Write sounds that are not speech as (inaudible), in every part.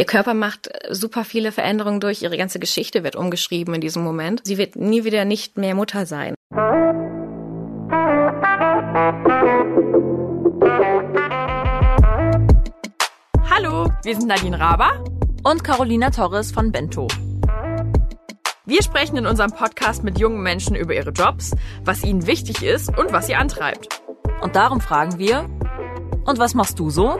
Ihr Körper macht super viele Veränderungen durch, ihre ganze Geschichte wird umgeschrieben in diesem Moment. Sie wird nie wieder nicht mehr Mutter sein. Hallo, wir sind Nadine Raber und Carolina Torres von Bento. Wir sprechen in unserem Podcast mit jungen Menschen über ihre Jobs, was ihnen wichtig ist und was sie antreibt. Und darum fragen wir, und was machst du so?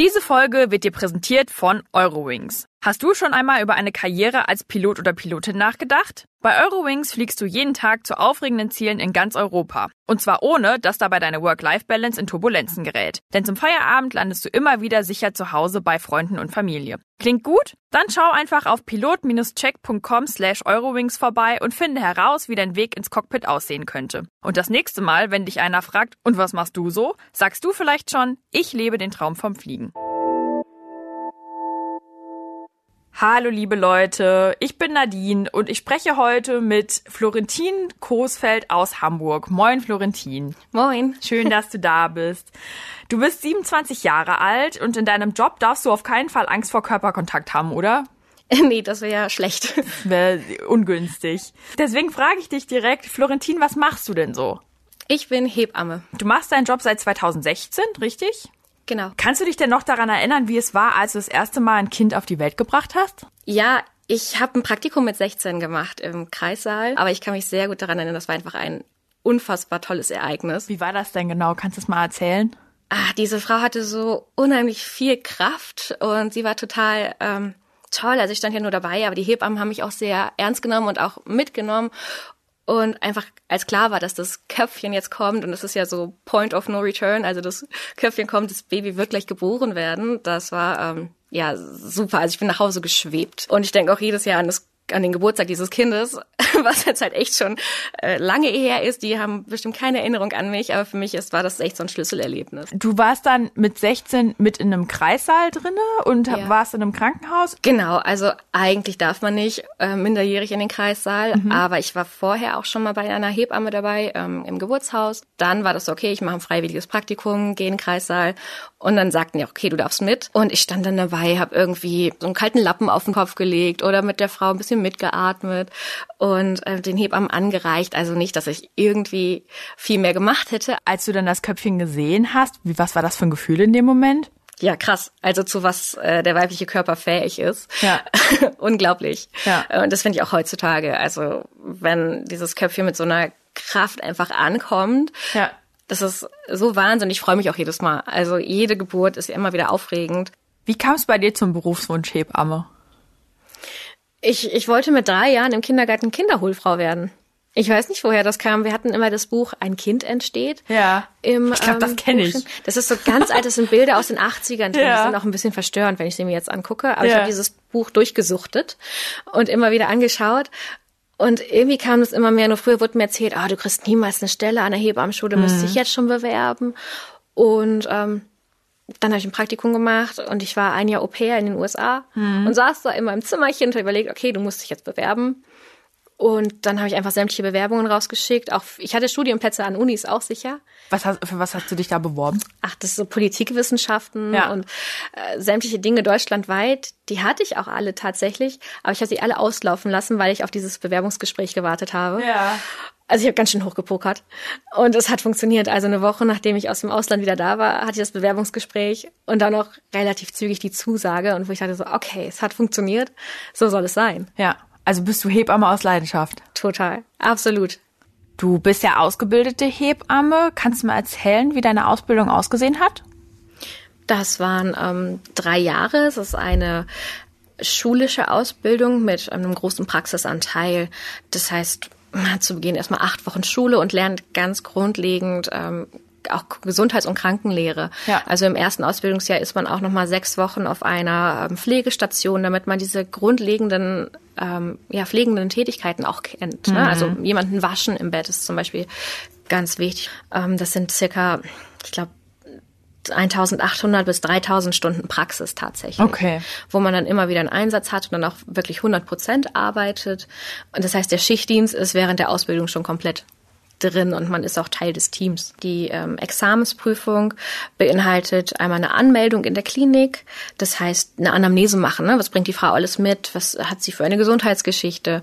Diese Folge wird dir präsentiert von Eurowings. Hast du schon einmal über eine Karriere als Pilot oder Pilotin nachgedacht? Bei Eurowings fliegst du jeden Tag zu aufregenden Zielen in ganz Europa. Und zwar ohne, dass dabei deine Work-Life-Balance in Turbulenzen gerät. Denn zum Feierabend landest du immer wieder sicher zu Hause bei Freunden und Familie. Klingt gut? Dann schau einfach auf pilot-check.com slash Eurowings vorbei und finde heraus, wie dein Weg ins Cockpit aussehen könnte. Und das nächste Mal, wenn dich einer fragt, und was machst du so, sagst du vielleicht schon, ich lebe den Traum vom Fliegen. Hallo liebe Leute, ich bin Nadine und ich spreche heute mit Florentin Coesfeld aus Hamburg. Moin Florentin. Moin. Schön, dass du da bist. Du bist 27 Jahre alt und in deinem Job darfst du auf keinen Fall Angst vor Körperkontakt haben, oder? (laughs) Nee, das wäre ja schlecht. Wäre ungünstig. Deswegen frage ich dich direkt, Florentin, was machst du denn so? Ich bin Hebamme. Du machst deinen Job seit 2016, richtig? Genau. Kannst du dich denn noch daran erinnern, wie es war, als du das erste Mal ein Kind auf die Welt gebracht hast? Ja, ich habe ein Praktikum mit 16 gemacht im Kreissaal, aber ich kann mich sehr gut daran erinnern, das war einfach ein unfassbar tolles Ereignis. Wie war das denn genau? Kannst du es mal erzählen? Ah, diese Frau hatte so unheimlich viel Kraft und sie war total ähm, toll. Also ich stand ja nur dabei, aber die Hebammen haben mich auch sehr ernst genommen und auch mitgenommen. Und einfach als klar war, dass das Köpfchen jetzt kommt und es ist ja so Point of No Return, also das Köpfchen kommt, das Baby wird gleich geboren werden. Das war ähm, ja super. Also ich bin nach Hause geschwebt und ich denke auch jedes Jahr an das an den Geburtstag dieses Kindes, (laughs) was jetzt halt echt schon äh, lange her ist. Die haben bestimmt keine Erinnerung an mich, aber für mich ist, war das echt so ein Schlüsselerlebnis. Du warst dann mit 16 mit in einem Kreissaal drinne und ja. warst in einem Krankenhaus? Genau, also eigentlich darf man nicht äh, minderjährig in den Kreissaal, mhm. aber ich war vorher auch schon mal bei einer Hebamme dabei ähm, im Geburtshaus. Dann war das okay, ich mache ein freiwilliges Praktikum, gehe in den Kreissaal und dann sagten die, okay, du darfst mit. Und ich stand dann dabei, habe irgendwie so einen kalten Lappen auf den Kopf gelegt oder mit der Frau ein bisschen mitgeatmet und äh, den Hebammen angereicht. Also nicht, dass ich irgendwie viel mehr gemacht hätte. Als du dann das Köpfchen gesehen hast, wie, was war das für ein Gefühl in dem Moment? Ja, krass. Also zu was äh, der weibliche Körper fähig ist. Ja. (laughs) Unglaublich. Ja. Und das finde ich auch heutzutage. Also wenn dieses Köpfchen mit so einer Kraft einfach ankommt, ja. Das ist so Wahnsinn. Ich freue mich auch jedes Mal. Also jede Geburt ist ja immer wieder aufregend. Wie kam es bei dir zum Berufswunsch Hebamme? Ich, ich wollte mit drei Jahren im Kindergarten Kinderholfrau werden. Ich weiß nicht, woher das kam. Wir hatten immer das Buch Ein Kind entsteht. Ja. Im, ich glaube, das kenne ich. Das ist so ganz alt, das sind Bilder aus den (laughs) 80ern. Ja. Die sind auch ein bisschen verstörend, wenn ich sie mir jetzt angucke. Aber Ja. ich habe dieses Buch durchgesuchtet und immer wieder angeschaut. Und irgendwie kam es immer mehr. Nur früher wurde mir erzählt, ah, du kriegst niemals eine Stelle an der Hebammenschule, Mhm. dich jetzt schon bewerben. Und ähm, dann habe ich ein Praktikum gemacht und ich war ein Jahr Au pair in den USA Mhm. und saß da in meinem Zimmerchen und hab überlegt, okay, du musst dich jetzt bewerben. Und dann habe ich einfach sämtliche Bewerbungen rausgeschickt. Auch ich hatte Studienplätze an Unis auch sicher. Was hast, für was hast du dich da beworben? Ach, das ist so Politikwissenschaften Ja. und äh, sämtliche Dinge deutschlandweit. Die hatte ich auch alle tatsächlich, aber ich habe sie alle auslaufen lassen, weil ich auf dieses Bewerbungsgespräch gewartet habe. Ja. Also ich habe ganz schön hochgepokert und es hat funktioniert. Also eine Woche nachdem ich aus dem Ausland wieder da war, hatte ich das Bewerbungsgespräch und dann auch relativ zügig die Zusage und wo ich dachte so, okay, es hat funktioniert, so soll es sein. Ja. Also bist du Hebamme aus Leidenschaft? Total, absolut. Du bist ja ausgebildete Hebamme. Kannst du mal erzählen, wie deine Ausbildung ausgesehen hat? Das waren ähm, drei Jahre. Es ist eine schulische Ausbildung mit einem großen Praxisanteil. Das heißt, hat zu Beginn erstmal acht Wochen Schule und lernt ganz grundlegend ähm, auch Gesundheits- und Krankenlehre. Ja. Also im ersten Ausbildungsjahr ist man auch noch mal sechs Wochen auf einer ähm, Pflegestation, damit man diese grundlegenden, ähm, ja, pflegenden Tätigkeiten auch kennt. Ne? Also jemanden waschen im Bett ist zum Beispiel ganz wichtig. Ähm, das sind circa, ich glaube, 1800 bis 3000 Stunden Praxis tatsächlich. Okay. Wo man dann immer wieder einen Einsatz hat und dann auch wirklich 100 Prozent arbeitet. Und das heißt, der Schichtdienst ist während der Ausbildung schon komplett drin und man ist auch Teil des Teams. Die ähm, Examensprüfung beinhaltet einmal eine Anmeldung in der Klinik, das heißt eine Anamnese machen. Ne? Was bringt die Frau alles mit? Was hat sie für eine Gesundheitsgeschichte?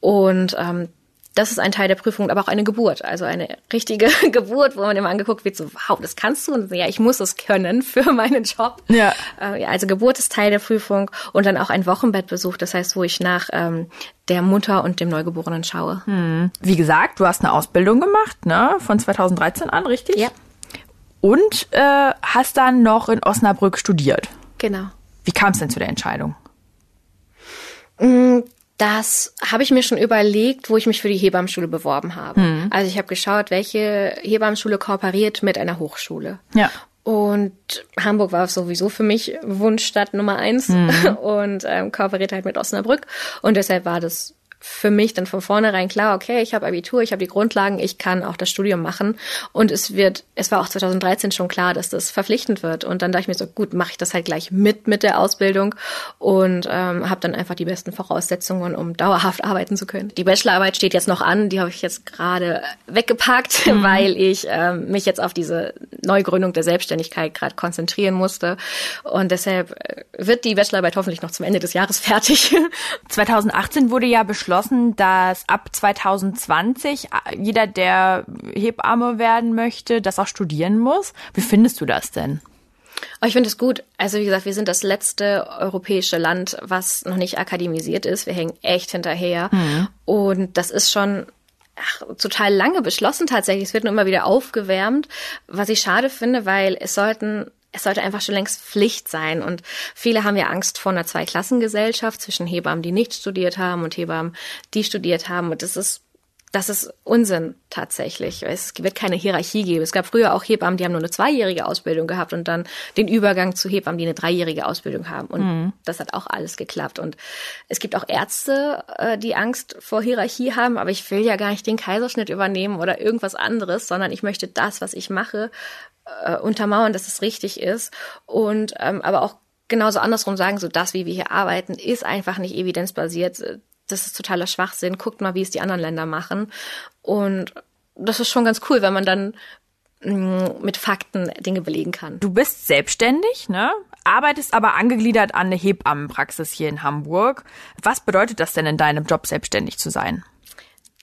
Und ähm, das ist ein Teil der Prüfung, aber auch eine Geburt, also eine richtige (laughs) Geburt, wo man immer angeguckt wird, so, wow, das kannst du? Und ja, ich muss es können für (laughs) meinen Job. Ja. Äh, also Geburt ist Teil der Prüfung und dann auch ein Wochenbettbesuch, das heißt, wo ich nach ähm, der Mutter und dem Neugeborenen schaue. Hm. Wie gesagt, du hast eine Ausbildung gemacht, ne? Von 2013 an, richtig? Ja. Und äh, hast dann noch in Osnabrück studiert. Genau. Wie kam es denn zu der Entscheidung? Das habe ich mir schon überlegt, wo ich mich für die Hebammenschule beworben habe. Mhm. Also ich habe geschaut, welche Hebammenschule kooperiert mit einer Hochschule. Ja. Und Hamburg war sowieso für mich Wunschstadt Nummer eins mhm. (laughs) und ähm, kooperiert halt mit Osnabrück. Und deshalb war das für mich dann von vornherein klar, okay, ich habe Abitur, ich habe die Grundlagen, ich kann auch das Studium machen. Und es wird, es war auch 2013 schon klar, dass das verpflichtend wird. Und dann dachte ich mir so, gut, mache ich das halt gleich mit mit der Ausbildung und ähm, habe dann einfach die besten Voraussetzungen, um dauerhaft arbeiten zu können. Die Bachelorarbeit steht jetzt noch an, die habe ich jetzt gerade weggepackt, mhm. (laughs) weil ich ähm, mich jetzt auf diese Neugründung der Selbstständigkeit gerade konzentrieren musste. Und deshalb äh, wird die Bachelorarbeit hoffentlich noch zum Ende des Jahres (laughs) fertig. 2018 wurde ja beschlossen, beschlossen, dass ab 2020 jeder, der Hebamme werden möchte, das auch studieren muss. Wie findest du das denn? Oh, ich finde es gut. Also wie gesagt, wir sind das letzte europäische Land, was noch nicht akademisiert ist. Wir hängen echt hinterher. Mhm. Und das ist schon ach, total lange beschlossen tatsächlich. Es wird nur immer wieder aufgewärmt, was ich schade finde, weil es sollten es sollte einfach schon längst Pflicht sein. Und viele haben ja Angst vor einer Zweiklassengesellschaft zwischen Hebammen, die nicht studiert haben und Hebammen, die studiert haben. Und das ist das ist Unsinn tatsächlich. Es wird keine Hierarchie geben. Es gab früher auch Hebammen, die haben nur eine zweijährige Ausbildung gehabt und dann den Übergang zu Hebammen, die eine dreijährige Ausbildung haben. Und mhm. das hat auch alles geklappt. Und es gibt auch Ärzte, äh, die Angst vor Hierarchie haben, aber ich will ja gar nicht den Kaiserschnitt übernehmen oder irgendwas anderes, sondern ich möchte das, was ich mache, äh, untermauern, dass es richtig ist und ähm, aber auch genauso andersrum sagen, so das, wie wir hier arbeiten, ist einfach nicht evidenzbasiert. Das ist totaler Schwachsinn. Guckt mal, wie es die anderen Länder machen. Und das ist schon ganz cool, wenn man dann mm, mit Fakten Dinge belegen kann. Du bist selbstständig, ne? Arbeitest aber angegliedert an eine Hebammenpraxis hier in Hamburg. Was bedeutet das denn in deinem Job, selbstständig zu sein?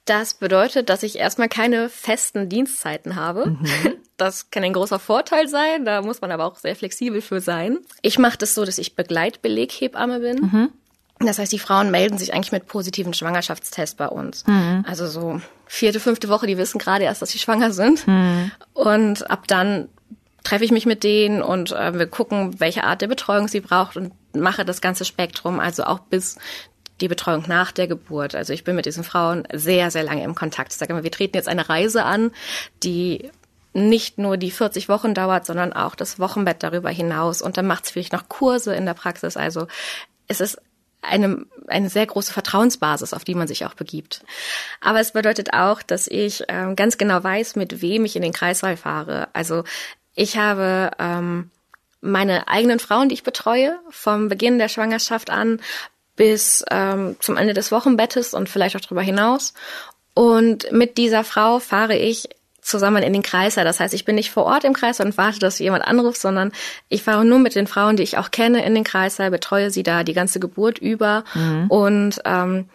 Das bedeutet, dass ich erstmal keine festen Dienstzeiten habe. Mhm. Das kann ein großer Vorteil sein, da muss man aber auch sehr flexibel für sein. Ich mache das so, dass ich Begleitbeleghebamme bin. Mhm. Das heißt, die Frauen melden sich eigentlich mit positiven Schwangerschaftstests bei uns. Mhm. Also so vierte, fünfte Woche, die wissen gerade erst, dass sie schwanger sind. Mhm. Und ab dann treffe ich mich mit denen und äh, wir gucken, welche Art der Betreuung sie braucht und mache das ganze Spektrum, also auch bis die Betreuung nach der Geburt. Also ich bin mit diesen Frauen sehr, sehr lange im Kontakt. Ich sage immer, wir treten jetzt eine Reise an, die nicht nur die 40 Wochen dauert, sondern auch das Wochenbett darüber hinaus. Und dann macht es vielleicht noch Kurse in der Praxis. Also es ist eine, eine sehr große Vertrauensbasis, auf die man sich auch begibt. Aber es bedeutet auch, dass ich ähm, ganz genau weiß, mit wem ich in den Kreissaal fahre. Also ich habe ähm, meine eigenen Frauen, die ich betreue, vom Beginn der Schwangerschaft an bis ähm, zum Ende des Wochenbettes und vielleicht auch darüber hinaus. Und mit dieser Frau fahre ich zusammen in den Kreiser. Das heißt, ich bin nicht vor Ort im Kreis und warte, dass jemand anruft, sondern ich fahre nur mit den Frauen, die ich auch kenne, in den Kreiser, betreue sie da die ganze Geburt über mhm. und ähm,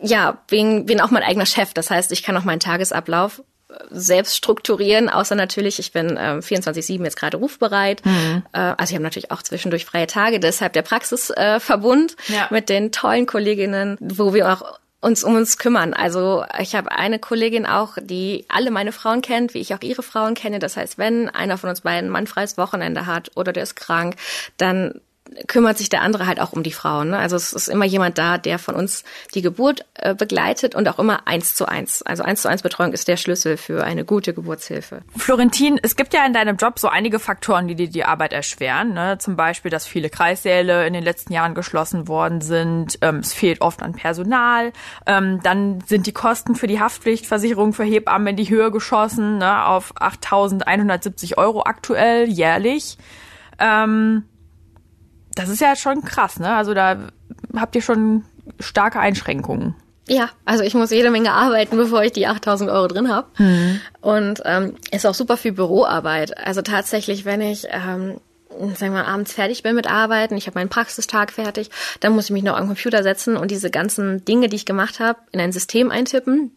ja, bin, bin auch mein eigener Chef. Das heißt, ich kann auch meinen Tagesablauf selbst strukturieren, außer natürlich, ich bin äh, 24-7 jetzt gerade rufbereit. Mhm. Äh, also ich habe natürlich auch zwischendurch freie Tage, deshalb der Praxisverbund äh, ja. mit den tollen Kolleginnen, wo wir auch uns um uns kümmern. Also ich habe eine Kollegin auch, die alle meine Frauen kennt, wie ich auch ihre Frauen kenne. Das heißt, wenn einer von uns beiden ein mannfreies Wochenende hat oder der ist krank, dann kümmert sich der andere halt auch um die Frauen. Ne? Also es ist immer jemand da, der von uns die Geburt äh, begleitet und auch immer eins zu eins. Also eins zu eins Betreuung ist der Schlüssel für eine gute Geburtshilfe. Florentin, es gibt ja in deinem Job so einige Faktoren, die dir die Arbeit erschweren. Ne? Zum Beispiel, dass viele Kreissäle in den letzten Jahren geschlossen worden sind. Ähm, es fehlt oft an Personal. Ähm, dann sind die Kosten für die Haftpflichtversicherung für Hebammen in die Höhe geschossen ne? auf 8.170 Euro aktuell jährlich. Ähm, das ist ja schon krass, ne? Also da habt ihr schon starke Einschränkungen. Ja, also ich muss jede Menge arbeiten, (laughs) bevor ich die 8000 Euro drin habe. Mhm. Und ähm, ist auch super viel Büroarbeit. Also tatsächlich, wenn ich ähm, sagen wir abends fertig bin mit Arbeiten, ich habe meinen Praxistag fertig, dann muss ich mich noch am Computer setzen und diese ganzen Dinge, die ich gemacht habe, in ein System eintippen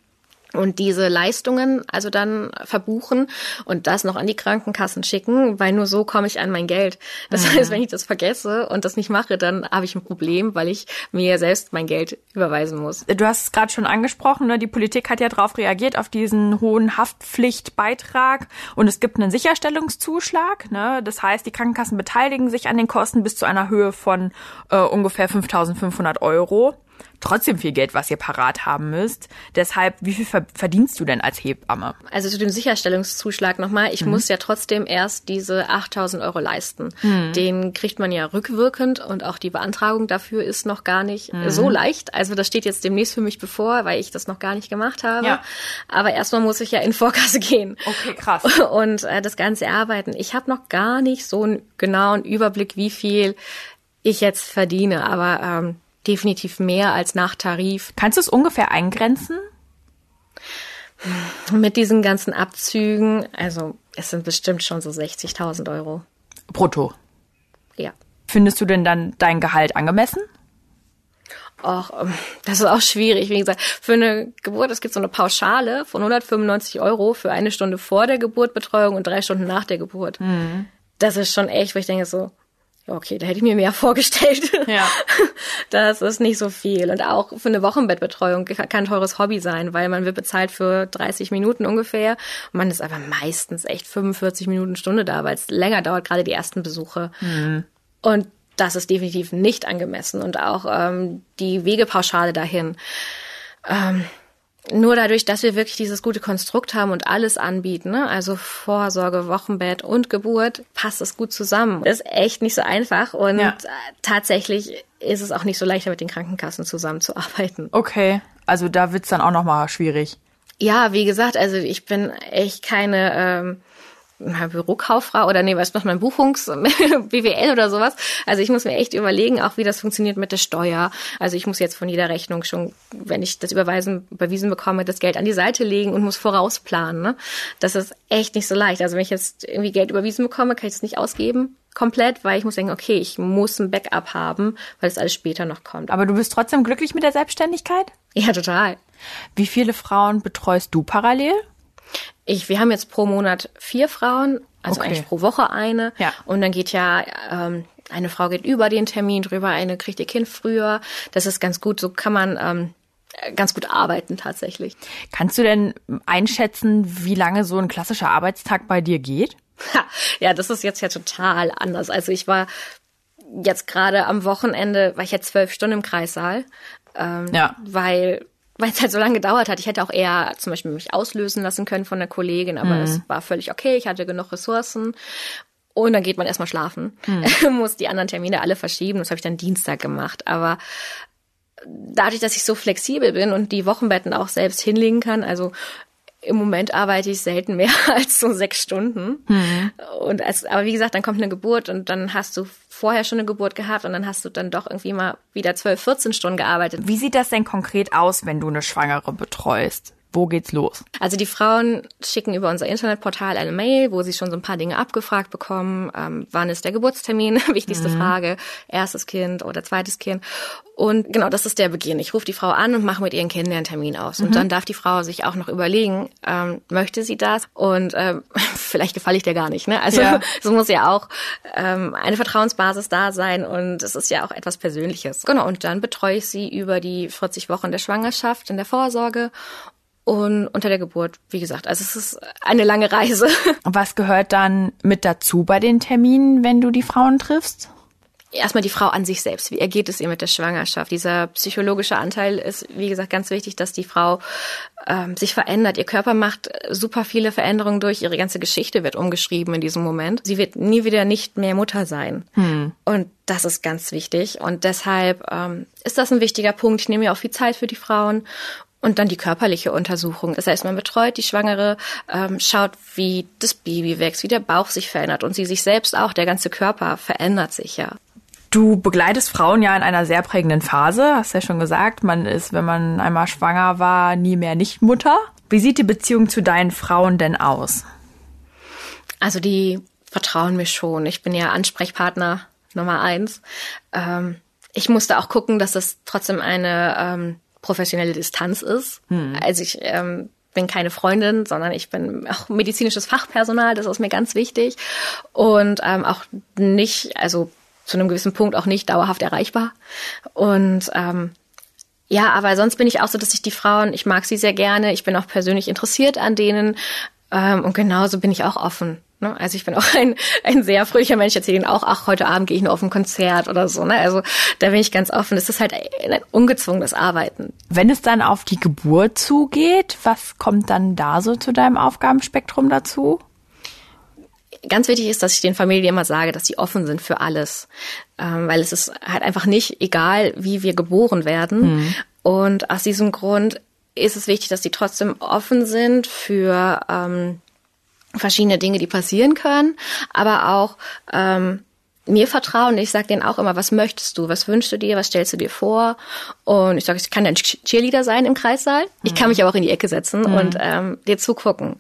und diese Leistungen also dann verbuchen und das noch an die Krankenkassen schicken, weil nur so komme ich an mein Geld. Das mhm. heißt, wenn ich das vergesse und das nicht mache, dann habe ich ein Problem, weil ich mir selbst mein Geld überweisen muss. Du hast es gerade schon angesprochen, ne? die Politik hat ja darauf reagiert, auf diesen hohen Haftpflichtbeitrag und es gibt einen Sicherstellungszuschlag. Ne? Das heißt, die Krankenkassen beteiligen sich an den Kosten bis zu einer Höhe von äh, ungefähr 5.500 Euro trotzdem viel Geld, was ihr parat haben müsst. Deshalb, wie viel verdienst du denn als Hebamme? Also zu dem Sicherstellungszuschlag nochmal. Ich mhm. muss ja trotzdem erst diese 8000 Euro leisten. Mhm. Den kriegt man ja rückwirkend und auch die Beantragung dafür ist noch gar nicht mhm. so leicht. Also das steht jetzt demnächst für mich bevor, weil ich das noch gar nicht gemacht habe. Ja. Aber erstmal muss ich ja in Vorkasse gehen. Okay, krass. (laughs) Und äh, das Ganze erarbeiten. Ich habe noch gar nicht so einen genauen Überblick, wie viel ich jetzt verdiene. Aber ähm, definitiv mehr als nach Tarif. Kannst du es ungefähr eingrenzen? Mit diesen ganzen Abzügen, also es sind bestimmt schon so 60.000 Euro. Brutto? Ja. Findest du denn dann dein Gehalt angemessen? Och, ähm, das ist auch schwierig. Wie gesagt, für eine Geburt, es gibt so eine Pauschale von 195 Euro für eine Stunde vor der Geburt Betreuung und drei Stunden nach der Geburt. Mhm. Das ist schon echt, wo ich denke so, okay, da hätte ich mir mehr (laughs) vorgestellt. Ja. (laughs) Das ist nicht so viel. Und auch für eine Wochenbettbetreuung kann ein teures Hobby sein, weil man wird bezahlt für 30 Minuten ungefähr. Und man ist aber meistens echt 45 Minuten Stunde da, weil es länger dauert, gerade die ersten Besuche. Mhm. Und das ist definitiv nicht angemessen. Und auch ähm, die Wegepauschale dahin. Ähm, nur dadurch, dass wir wirklich dieses gute Konstrukt haben und alles anbieten, ne? also Vorsorge, Wochenbett und Geburt, passt es gut zusammen. Das ist echt nicht so einfach und ja. tatsächlich ist es auch nicht so leicht, mit den Krankenkassen zusammenzuarbeiten. Okay, also da wird's dann auch nochmal schwierig. Ja, wie gesagt, also ich bin echt keine ähm, Bürokauffrau oder nee, was noch mein Buchungs (laughs) BWL oder sowas. Also ich muss mir echt überlegen, auch wie das funktioniert mit der Steuer. Also ich muss jetzt von jeder Rechnung schon, wenn ich das überweisen überwiesen bekomme, das Geld an die Seite legen und muss vorausplanen. Ne? Das ist echt nicht so leicht. Also wenn ich jetzt irgendwie Geld überwiesen bekomme, kann ich es nicht ausgeben komplett, weil ich muss denken, okay, ich muss ein Backup haben, weil es alles später noch kommt. Aber du bist trotzdem glücklich mit der Selbstständigkeit? Ja, total. Wie viele Frauen betreust du parallel? Ich, wir haben jetzt pro Monat vier Frauen, also okay. eigentlich pro Woche eine. Ja. Und dann geht ja ähm, eine Frau geht über den Termin drüber, eine kriegt ihr Kind früher. Das ist ganz gut. So kann man ähm, ganz gut arbeiten tatsächlich. Kannst du denn einschätzen, wie lange so ein klassischer Arbeitstag bei dir geht? Ja, das ist jetzt ja total anders. Also ich war jetzt gerade am Wochenende, war ich jetzt zwölf Stunden im Kreissaal, ähm, ja. weil weil es halt so lange gedauert hat. Ich hätte auch eher zum Beispiel mich auslösen lassen können von der Kollegin, aber es mhm. war völlig okay. Ich hatte genug Ressourcen. Und dann geht man erstmal schlafen. Mhm. (laughs) Muss die anderen Termine alle verschieben. Das habe ich dann Dienstag gemacht. Aber dadurch, dass ich so flexibel bin und die Wochenbetten auch selbst hinlegen kann, also im Moment arbeite ich selten mehr (laughs) als so sechs Stunden. Mhm. Und als, aber wie gesagt, dann kommt eine Geburt und dann hast du vorher schon eine Geburt gehabt und dann hast du dann doch irgendwie mal wieder zwölf, 14 Stunden gearbeitet. Wie sieht das denn konkret aus, wenn du eine Schwangere betreust? Wo geht's los? Also die Frauen schicken über unser Internetportal eine Mail, wo sie schon so ein paar Dinge abgefragt bekommen. Ähm, wann ist der Geburtstermin? (laughs) Wichtigste mhm. Frage. Erstes Kind oder zweites Kind. Und genau, das ist der Beginn. Ich rufe die Frau an und mache mit ihr einen Kennenlerntermin aus. Mhm. Und dann darf die Frau sich auch noch überlegen, ähm, möchte sie das? Und ähm, (laughs) vielleicht gefalle ich dir gar nicht. Ne? Also ja. (laughs) es muss ja auch ähm, eine Vertrauensbasis da sein und es ist ja auch etwas Persönliches. Genau, und dann betreue ich sie über die 40 Wochen der Schwangerschaft in der Vorsorge und unter der Geburt, wie gesagt. Also es ist eine lange Reise. (laughs) Was gehört dann mit dazu bei den Terminen, wenn du die Frauen triffst? Erstmal die Frau an sich selbst. Wie ergeht es ihr mit der Schwangerschaft? Dieser psychologische Anteil ist, wie gesagt, ganz wichtig, dass die Frau ähm, sich verändert. Ihr Körper macht super viele Veränderungen durch. Ihre ganze Geschichte wird umgeschrieben in diesem Moment. Sie wird nie wieder nicht mehr Mutter sein. Hm. Und das ist ganz wichtig. Und deshalb ähm, ist das ein wichtiger Punkt. Ich nehme mir auch viel Zeit für die Frauen und dann die körperliche Untersuchung. Das heißt, man betreut die Schwangere, ähm, schaut, wie das Baby wächst, wie der Bauch sich verändert und sie sich selbst auch, der ganze Körper verändert sich ja. Du begleitest Frauen ja in einer sehr prägenden Phase, hast ja schon gesagt. Man ist, wenn man einmal schwanger war, nie mehr nicht Mutter. Wie sieht die Beziehung zu deinen Frauen denn aus? Also die vertrauen mir schon. Ich bin ja Ansprechpartner Nummer eins. Ähm, ich musste auch gucken, dass das trotzdem eine ähm, professionelle Distanz ist. Hm. Also ich ähm, bin keine Freundin, sondern ich bin auch medizinisches Fachpersonal, das ist mir ganz wichtig. Und ähm, auch nicht, also zu einem gewissen Punkt auch nicht dauerhaft erreichbar. Und ähm, ja, aber sonst bin ich auch so, dass ich die Frauen, ich mag sie sehr gerne, ich bin auch persönlich interessiert an denen ähm, und genauso bin ich auch offen. Ne? Also ich bin auch ein, ein sehr fröhlicher Mensch, erzähle ihnen auch, ach, heute Abend gehe ich nur auf ein Konzert oder so. Ne? Also da bin ich ganz offen. Es ist halt ein ungezwungenes Arbeiten. Wenn es dann auf die Geburt zugeht, was kommt dann da so zu deinem Aufgabenspektrum dazu? ganz wichtig ist, dass ich den Familien immer sage, dass sie offen sind für alles, ähm, weil es ist halt einfach nicht egal, wie wir geboren werden. Mhm. Und aus diesem Grund ist es wichtig, dass sie trotzdem offen sind für ähm, verschiedene Dinge, die passieren können, aber auch ähm, mir vertrauen. Ich sage denen auch immer, was möchtest du, was wünschst du dir, was stellst du dir vor? Und ich sage, ich kann dein Cheerleader sein im Kreissaal. Mhm. Ich kann mich aber auch in die Ecke setzen mhm. und ähm, dir zugucken.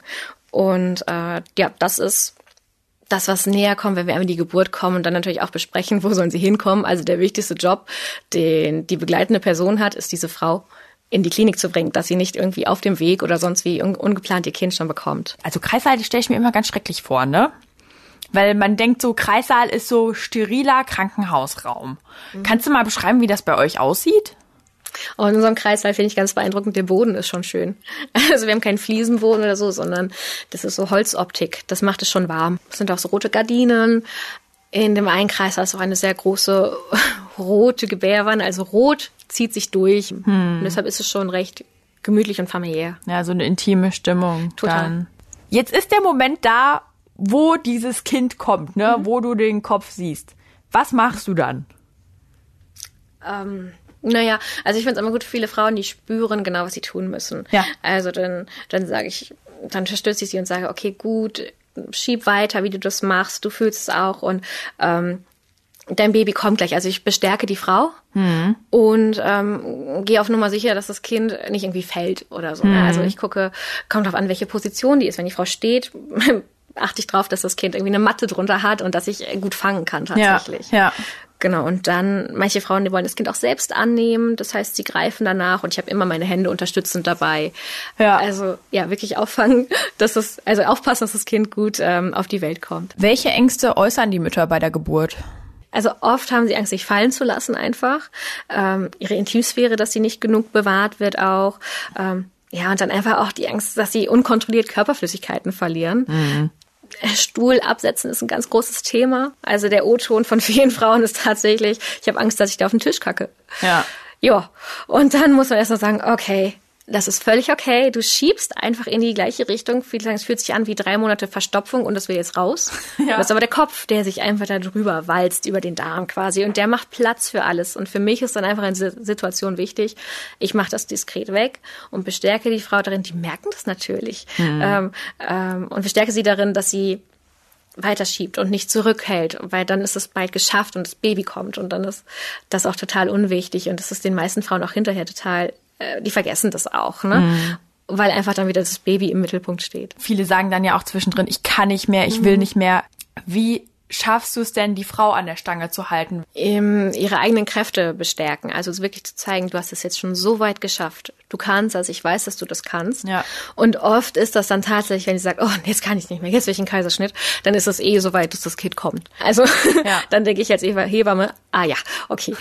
Und äh, ja, das ist das, was näher kommt, wenn wir in die Geburt kommen und dann natürlich auch besprechen, wo sollen sie hinkommen. Also der wichtigste Job, den die begleitende Person hat, ist diese Frau in die Klinik zu bringen, dass sie nicht irgendwie auf dem Weg oder sonst wie ungeplant ihr Kind schon bekommt. Also Kreissaal stelle ich mir immer ganz schrecklich vor, ne? Weil man denkt so, Kreissaal ist so steriler Krankenhausraum. Mhm. Kannst du mal beschreiben, wie das bei euch aussieht? Oh, in unserem Kreissaal finde ich ganz beeindruckend, der Boden ist schon schön. (laughs) Also wir haben keinen Fliesenboden oder so, sondern das ist so Holzoptik. Das macht es schon warm. Es sind auch so rote Gardinen. In dem einen Kreissaal ist auch eine sehr große (laughs) rote Gebärwanne, also rot zieht sich durch. Hm. Und deshalb ist es schon recht gemütlich und familiär. Ja, so eine intime Stimmung. Total. Dann. Jetzt ist der Moment da, wo dieses Kind kommt, ne, mhm. wo du den Kopf siehst. Was machst du dann? Ähm, naja, also ich finde es immer gut, viele Frauen, die spüren genau, was sie tun müssen. Ja. Also dann, dann sage ich, dann unterstütze ich sie und sage, okay, gut, schieb weiter, wie du das machst, du fühlst es auch und ähm, dein Baby kommt gleich. Also ich bestärke die Frau mhm. und ähm, gehe auf Nummer sicher, dass das Kind nicht irgendwie fällt oder so. Mhm. Also ich gucke, kommt drauf an, welche Position die ist. Wenn die Frau steht, (laughs) achte ich drauf, dass das Kind irgendwie eine Matte drunter hat und dass ich gut fangen kann tatsächlich. Ja, ja. Genau, und dann, manche Frauen, die wollen das Kind auch selbst annehmen. Das heißt, sie greifen danach und ich habe immer meine Hände unterstützend dabei. Ja. Also ja, wirklich auffangen, (laughs) dass es, also aufpassen, dass das Kind gut ähm, auf die Welt kommt. Welche Ängste äußern die Mütter bei der Geburt? Also oft haben sie Angst, sich fallen zu lassen einfach. Ähm, ihre Intimsphäre, dass sie nicht genug bewahrt wird auch. Ähm, ja, und dann einfach auch die Angst, dass sie unkontrolliert Körperflüssigkeiten verlieren. Mhm. Stuhl absetzen ist ein ganz großes Thema. Also der O-Ton von (laughs) vielen Frauen ist tatsächlich, ich habe Angst, dass ich da auf den Tisch kacke. Ja. Ja. Und dann muss man erst mal sagen, okay, das ist völlig okay. Du schiebst einfach in die gleiche Richtung. Es fühlt sich an wie drei Monate Verstopfung und das will jetzt raus. (laughs) Ja. Das ist aber der Kopf, der sich einfach da drüber walzt, über den Darm quasi. Und der macht Platz für alles. Und für mich ist dann einfach eine Situation wichtig. Ich mache das diskret weg und bestärke die Frau darin. Die merken das natürlich. Mhm. Ähm, ähm, und bestärke sie darin, dass sie weiterschiebt und nicht zurückhält, weil dann ist es bald geschafft und das Baby kommt und dann ist das auch total unwichtig und das ist den meisten Frauen auch hinterher total die vergessen das auch, ne? Mhm. Weil einfach dann wieder das Baby im Mittelpunkt steht. Viele sagen dann ja auch zwischendrin, ich kann nicht mehr, ich will mhm. nicht mehr. Wie schaffst du es denn, die Frau an der Stange zu halten? Im, ihre eigenen Kräfte bestärken. Also wirklich zu zeigen, du hast es jetzt schon so weit geschafft. Du kannst, also ich weiß, dass du das kannst. Ja. Und oft ist das dann tatsächlich, wenn sie sagt, oh, jetzt kann ich nicht mehr, jetzt will ich einen Kaiserschnitt, dann ist es eh so weit, dass das Kind kommt. Also ja. (laughs) dann denke ich als Hebamme, ah ja, okay.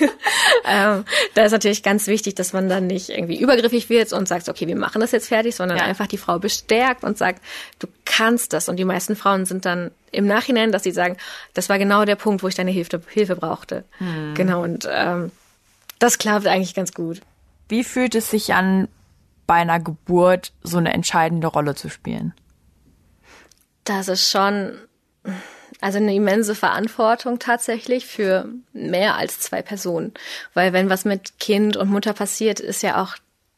(laughs) ähm, da ist natürlich ganz wichtig, dass man dann nicht irgendwie übergriffig wird und sagt, okay, wir machen das jetzt fertig, sondern ja. einfach die Frau bestärkt und sagt, du kannst das. Und die meisten Frauen sind dann im Nachhinein, dass sie sagen, das war genau der Punkt, wo ich deine Hilfe, Hilfe brauchte. Hm. Genau, und ähm, das klappt eigentlich ganz gut. Wie fühlt es sich an, bei einer Geburt so eine entscheidende Rolle zu spielen? Das ist schon, also eine immense Verantwortung tatsächlich für mehr als zwei Personen. Weil wenn was mit Kind und Mutter passiert, ist ja auch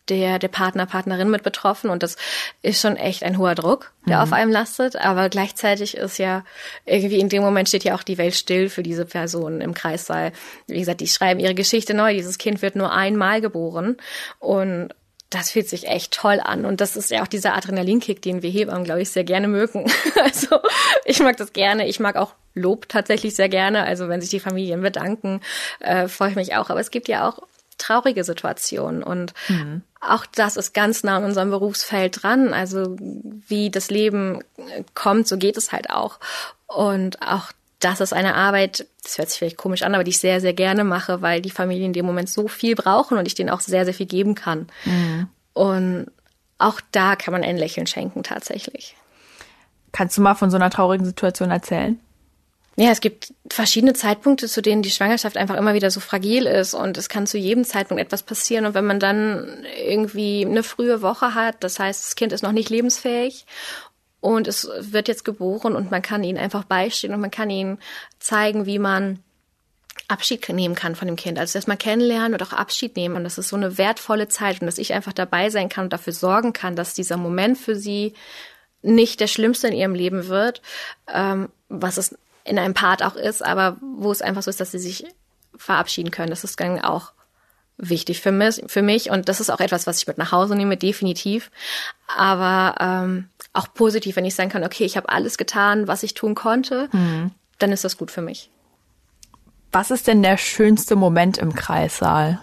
der, der Partner, Partnerin mit betroffen und das ist schon echt ein hoher Druck, der mhm. auf einem lastet, aber gleichzeitig ist ja irgendwie in dem Moment steht ja auch die Welt still für diese Personen im Kreissaal. Wie gesagt, die schreiben ihre Geschichte neu, dieses Kind wird nur einmal geboren und das fühlt sich echt toll an. Und das ist ja auch dieser Adrenalinkick, den wir Hebammen, glaube ich, sehr gerne mögen. (laughs) Also ich mag das gerne. Ich mag auch Lob tatsächlich sehr gerne. Also wenn sich die Familien bedanken, äh, freue ich mich auch. Aber es gibt ja auch traurige Situationen. Und mhm. auch das ist ganz nah an unserem Berufsfeld dran. Also wie das Leben kommt, so geht es halt auch. Und auch das ist eine Arbeit, das hört sich vielleicht komisch an, aber die ich sehr, sehr gerne mache, weil die Familien in dem Moment so viel brauchen und ich denen auch sehr, sehr viel geben kann. Mhm. Und auch da kann man ein Lächeln schenken tatsächlich. Kannst du mal von so einer traurigen Situation erzählen? Ja, es gibt verschiedene Zeitpunkte, zu denen die Schwangerschaft einfach immer wieder so fragil ist und es kann zu jedem Zeitpunkt etwas passieren. Und wenn man dann irgendwie eine frühe Woche hat, das heißt, das Kind ist noch nicht lebensfähig und es wird jetzt geboren und man kann ihnen einfach beistehen und man kann ihnen zeigen, wie man Abschied nehmen kann von dem Kind. Also erstmal kennenlernen und auch Abschied nehmen. Und das ist so eine wertvolle Zeit und dass ich einfach dabei sein kann und dafür sorgen kann, dass dieser Moment für sie nicht der schlimmste in ihrem Leben wird, ähm, was es in einem Part auch ist, aber wo es einfach so ist, dass sie sich verabschieden können. Das ist dann auch wichtig für mich, für mich und das ist auch etwas, was ich mit nach Hause nehme, definitiv. Aber ähm, auch positiv, wenn ich sagen kann, okay, ich habe alles getan, was ich tun konnte, mhm. dann ist das gut für mich. Was ist denn der schönste Moment im Kreissaal?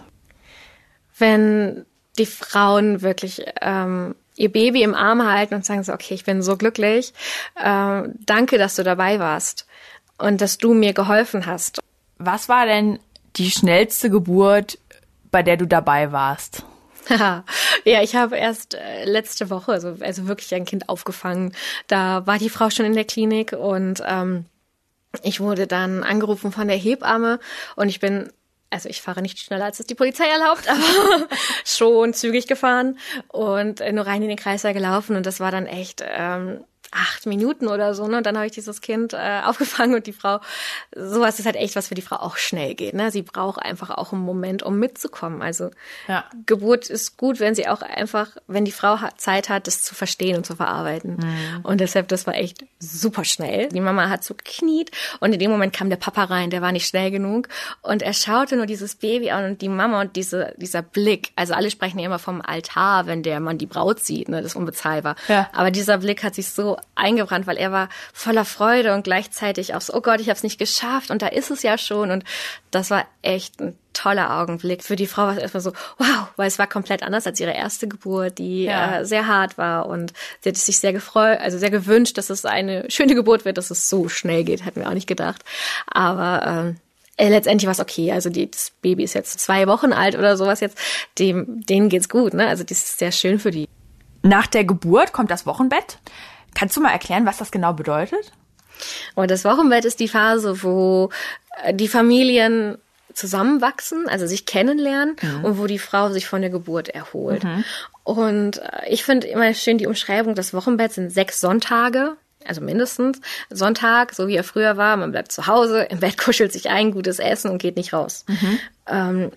Wenn die Frauen wirklich ähm, ihr Baby im Arm halten und sagen so, okay, ich bin so glücklich, äh, danke, dass du dabei warst und dass du mir geholfen hast. Was war denn die schnellste Geburt, bei der du dabei warst? ja, ich habe erst äh, letzte Woche, also, also wirklich ein Kind aufgefangen. Da war die Frau schon in der Klinik und ähm, ich wurde dann angerufen von der Hebamme und ich bin also ich fahre nicht schneller, als es die Polizei erlaubt, (laughs) aber schon zügig gefahren und äh, nur rein in den Kreislauf gelaufen und das war dann echt ähm, acht Minuten oder so, ne? Und dann habe ich dieses Kind äh, (laughs) aufgefangen und die Frau, sowas ist halt echt was für die Frau auch schnell geht, ne? Sie braucht einfach auch einen Moment, um mitzukommen. Also ja. Geburt ist gut, wenn sie auch einfach, wenn die Frau Zeit hat, das zu verstehen und zu verarbeiten. Mhm. Und deshalb, das war echt super schnell. Die Mama hat so gekniet und in dem Moment kam der Papa rein, der war nicht schnell genug und er schaute nur dieses Baby an und die Mama und diese, dieser Blick. Also alle sprechen ja immer vom Altar, wenn der Mann die Braut sieht, ne? Das ist unbezahlbar. Ja. Aber dieser Blick hat sich so eingebrannt, weil er war voller Freude und gleichzeitig auch so, oh Gott, ich habe es nicht geschafft und da ist es ja schon. Und das war echt ein toller Augenblick. Für die Frau war es erstmal so, wow, weil es war komplett anders als ihre erste Geburt, die ja. äh, sehr hart war und sie hat sich sehr gefreut, also sehr gewünscht, dass es eine schöne Geburt wird, dass es so schnell geht, hatten wir auch nicht gedacht. Aber ähm, äh, letztendlich war es okay. Also die, das Baby ist jetzt zwei Wochen alt oder sowas jetzt. Dem, denen geht's gut, ne? Also das ist sehr schön für die. Nach der Geburt kommt das Wochenbett. Kannst du mal erklären, was das genau bedeutet? Und das Wochenbett ist die Phase, wo äh, die Familien zusammenwachsen, also sich kennenlernen mhm. und wo die Frau sich von der Geburt erholt. Mhm. Und äh, ich finde immer schön die Umschreibung, das Wochenbett sind sechs Sonntage, also mindestens Sonntag, so wie er früher war, man bleibt zu Hause, im Bett (laughs) kuschelt sich ein, gutes Essen und geht nicht raus. Mhm. Ähm,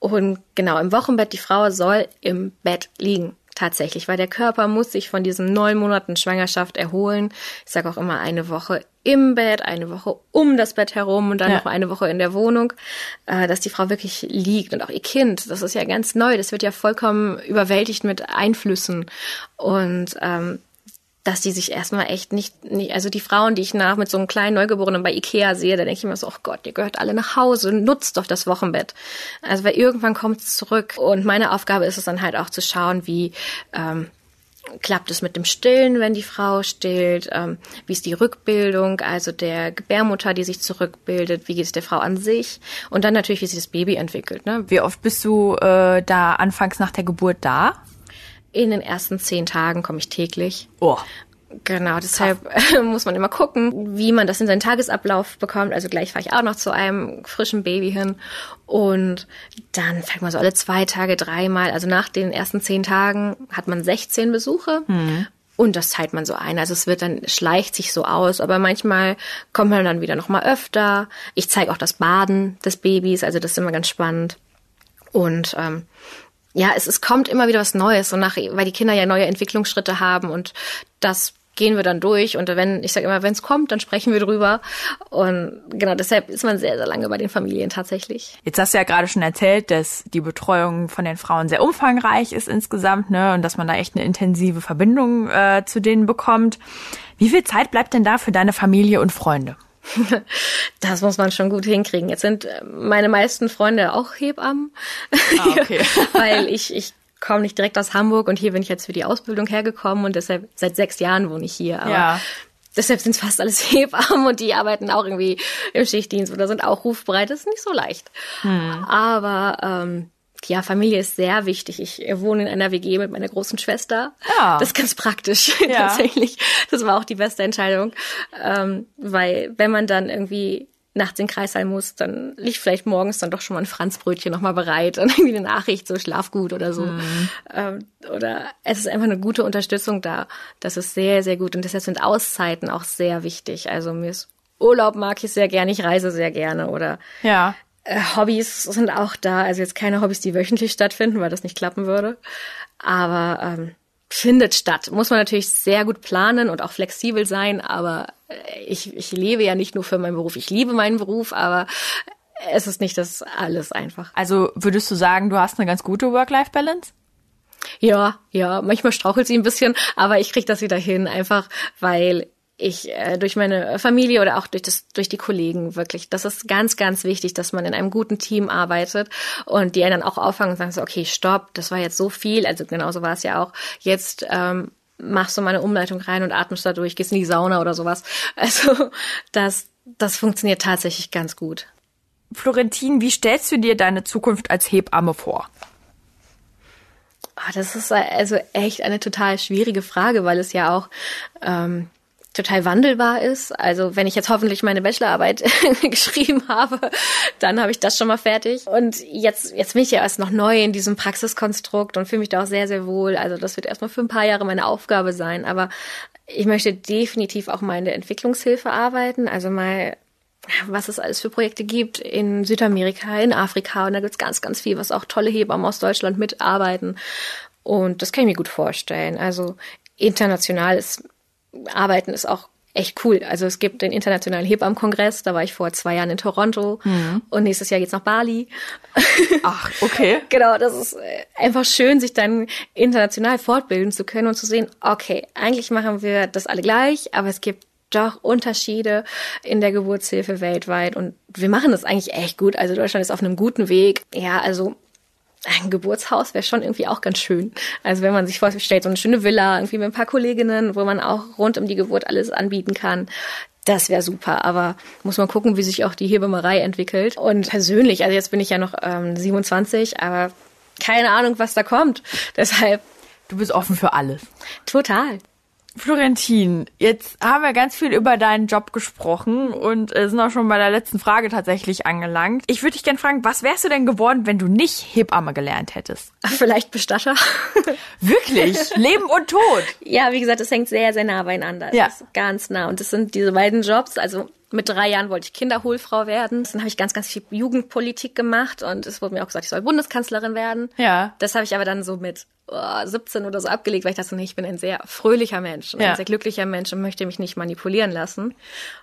und genau, im Wochenbett, die Frau soll im Bett liegen tatsächlich, weil der Körper muss sich von diesen neun Monaten Schwangerschaft erholen. Ich sage auch immer eine Woche im Bett, eine Woche um das Bett herum und dann ja. noch eine Woche in der Wohnung, äh, dass die Frau wirklich liegt und auch ihr Kind. Das ist ja ganz neu. Das wird ja vollkommen überwältigt mit Einflüssen und ähm, dass die sich erstmal echt nicht, nicht, also die Frauen, die ich nach mit so einem kleinen Neugeborenen bei Ikea sehe, da denke ich mir so, oh Gott, ihr gehört alle nach Hause, nutzt doch das Wochenbett. Also weil irgendwann kommt es zurück. Und meine Aufgabe ist es dann halt auch zu schauen, wie ähm, klappt es mit dem Stillen, wenn die Frau stillt, ähm, wie ist die Rückbildung, also der Gebärmutter, die sich zurückbildet, wie geht es der Frau an sich und dann natürlich, wie sich das Baby entwickelt. Ne? Wie oft bist du äh, da anfangs nach der Geburt da? In den ersten zehn Tagen komme ich täglich. Oh. Genau, deshalb (laughs) muss man immer gucken, wie man das in seinen Tagesablauf bekommt. Also gleich fahre ich auch noch zu einem frischen Baby hin. Und dann fängt man so alle zwei Tage, dreimal. Also nach den ersten zehn Tagen hat man 16 Besuche. Mhm. Und das teilt man so ein. Also es wird dann, schleicht sich so aus, aber manchmal kommt man dann wieder noch mal öfter. Ich zeige auch das Baden des Babys, also das ist immer ganz spannend. Und ähm, ja, es, es kommt immer wieder was Neues, so nach, weil die Kinder ja neue Entwicklungsschritte haben und das gehen wir dann durch und wenn, ich sage immer, wenn es kommt, dann sprechen wir drüber. Und genau, deshalb ist man sehr, sehr lange bei den Familien tatsächlich. Jetzt hast du ja gerade schon erzählt, dass die Betreuung von den Frauen sehr umfangreich ist insgesamt, ne? Und dass man da echt eine intensive Verbindung äh, zu denen bekommt. Wie viel Zeit bleibt denn da für deine Familie und Freunde? Das muss man schon gut hinkriegen. Jetzt sind meine meisten Freunde auch Hebammen, ah, okay. (laughs) weil ich, ich komme nicht direkt aus Hamburg und hier bin ich jetzt für die Ausbildung hergekommen und deshalb seit sechs Jahren wohne ich hier. Aber ja. Deshalb sind es fast alles (laughs) Hebammen und die arbeiten auch irgendwie im Schichtdienst oder sind auch rufbereit. Das ist nicht so leicht. Hm. Aber ähm, ja, Familie ist sehr wichtig. Ich wohne in einer WG mit meiner großen Schwester. Ja. Das ist ganz praktisch (laughs) Ja. tatsächlich. Das war auch die beste Entscheidung, ähm, weil wenn man dann irgendwie nachts in den Kreis sein muss, dann liegt vielleicht morgens dann doch schon mal ein Franzbrötchen nochmal bereit (laughs) und irgendwie eine Nachricht, so schlaf gut oder so. Ähm, oder es ist einfach eine gute Unterstützung da. Das ist sehr, sehr gut. Und deshalb sind Auszeiten auch sehr wichtig. Also mir ist Urlaub mag ich sehr gerne, ich reise sehr gerne oder Ja. Äh, Hobbys sind auch da. Also jetzt keine Hobbys, die wöchentlich stattfinden, weil das nicht klappen würde. Aber ähm, findet statt. Muss man natürlich sehr gut planen und auch flexibel sein. Aber äh, ich, ich lebe ja nicht nur für meinen Beruf. Ich liebe meinen Beruf, aber es ist nicht das alles einfach. Also würdest du sagen, du hast eine ganz gute Work-Life-Balance? Ja, ja, manchmal strauchelt sie ein bisschen, aber ich krieg das wieder hin, einfach weil ich äh, durch meine Familie oder auch durch das durch die Kollegen wirklich, das ist ganz ganz wichtig, dass man in einem guten Team arbeitet und die einen dann auch auffangen und sagen so, okay, stopp, das war jetzt so viel, also genauso war es ja auch. Jetzt ähm, machst du mal eine Umleitung rein und atmest da durch, gehst in die Sauna oder sowas. (laughs) Also das das funktioniert tatsächlich ganz gut. Florentin, wie stellst du dir deine Zukunft als Hebamme vor? Ah, das ist also echt eine total schwierige Frage, weil es ja auch ähm, total wandelbar ist. Also wenn ich jetzt hoffentlich meine Bachelorarbeit (laughs) geschrieben habe, dann habe ich das schon mal fertig. Und jetzt, jetzt bin ich ja erst noch neu in diesem Praxiskonstrukt und fühle mich da auch sehr, sehr wohl. Also das wird erstmal für ein paar Jahre meine Aufgabe sein. Aber ich möchte definitiv auch mal in der Entwicklungshilfe arbeiten. Also mal was es alles für Projekte gibt in Südamerika, in Afrika. Und da gibt's ganz, ganz viel, was auch tolle Hebammen aus Deutschland mitarbeiten. Und das kann ich mir gut vorstellen. Also international ist Arbeiten ist auch echt cool. Also es gibt den Internationalen Hebammenkongress, da war ich vor zwei Jahren in Toronto und nächstes Jahr geht's nach Bali. Ach, okay. (laughs) Genau, das ist äh, einfach schön, sich dann international fortbilden zu können und zu sehen, okay, eigentlich machen wir das alle gleich, aber es gibt doch Unterschiede in der Geburtshilfe weltweit und wir machen das eigentlich echt gut. Also Deutschland ist auf einem guten Weg. Ja, also ein Geburtshaus wäre schon irgendwie auch ganz schön. Also wenn man sich vorstellt, so eine schöne Villa, irgendwie mit ein paar Kolleginnen, wo man auch rund um die Geburt alles anbieten kann. Das wäre super, aber muss man gucken, wie sich auch die Hebammerei entwickelt. Und persönlich, also jetzt bin ich ja noch ähm, 27, aber keine Ahnung, was da kommt. (laughs) Deshalb Du bist offen für alles. total. Florentin, jetzt haben wir ganz viel über deinen Job gesprochen und äh, sind auch schon bei der letzten Frage tatsächlich angelangt. Ich würde dich gerne fragen, was wärst du denn geworden, wenn du nicht Hebamme gelernt hättest? (laughs) Vielleicht Bestatter. (laughs) Wirklich? Leben und Tod? Ja, wie gesagt, es hängt sehr, sehr nah beieinander. Ja. ganz nah. Und das sind diese beiden Jobs. Also mit drei Jahren wollte ich Kinderholfrau werden. Dann habe ich ganz, ganz viel Jugendpolitik gemacht und es wurde mir auch gesagt, ich soll Bundeskanzlerin werden. Ja. Das habe ich aber dann so mit oh, 17 oder so abgelegt, weil ich dachte, nee, ich bin ein sehr fröhlicher Mensch und Ja. ein sehr glücklicher Mensch und möchte mich nicht manipulieren lassen. Und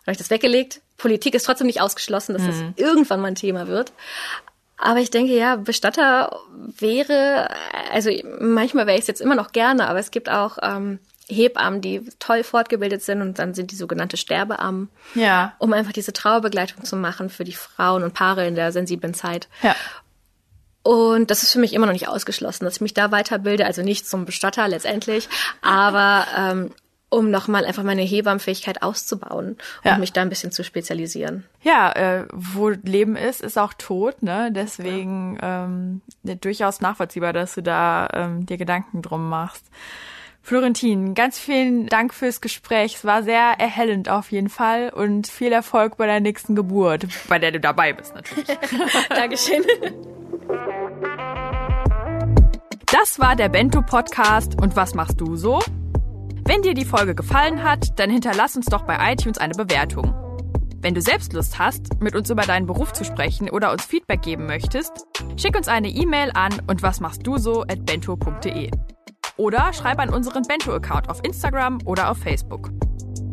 habe ich das weggelegt. Politik ist trotzdem nicht ausgeschlossen, dass das irgendwann mal ein Thema wird. Aber ich denke, ja, Bestatter wäre, also manchmal wäre ich es jetzt immer noch gerne, aber es gibt auch ähm, Hebammen, die toll fortgebildet sind und dann sind die sogenannte Sterbeammen, Ja. um einfach diese Trauerbegleitung zu machen für die Frauen und Paare in der sensiblen Zeit. Ja. Und das ist für mich immer noch nicht ausgeschlossen, dass ich mich da weiterbilde, also nicht zum Bestatter letztendlich, aber (laughs) ähm, um nochmal einfach meine Hebammenfähigkeit auszubauen und Ja. mich da ein bisschen zu spezialisieren. Ja, äh, wo Leben ist, ist auch Tod, ne? Deswegen ähm, ja, durchaus nachvollziehbar, dass du da ähm, dir Gedanken drum machst. Florentin, ganz vielen Dank fürs Gespräch. Es war sehr erhellend auf jeden Fall und viel Erfolg bei der nächsten Geburt, bei der du dabei bist natürlich. (laughs) Dankeschön. Das war der Bento Podcast und was machst du so? Wenn dir die Folge gefallen hat, dann hinterlass uns doch bei iTunes eine Bewertung. Wenn du selbst Lust hast, mit uns über deinen Beruf zu sprechen oder uns Feedback geben möchtest, schick uns eine E-Mail an und was machst du so at bento.de. Oder schreib an unseren Bento-Account auf Instagram oder auf Facebook.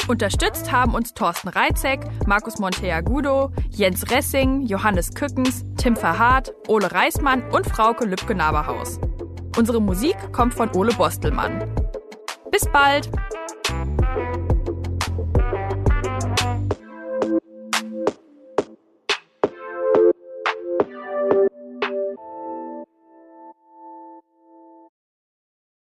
Unterstützt haben uns Thorsten Reitzek, Markus Monteagudo, Jens Ressing, Johannes Kückens, Tim Verhardt, Ole Reismann und Frauke Lübke-Naberhaus. Unsere Musik kommt von Ole Bostelmann. Bis bald!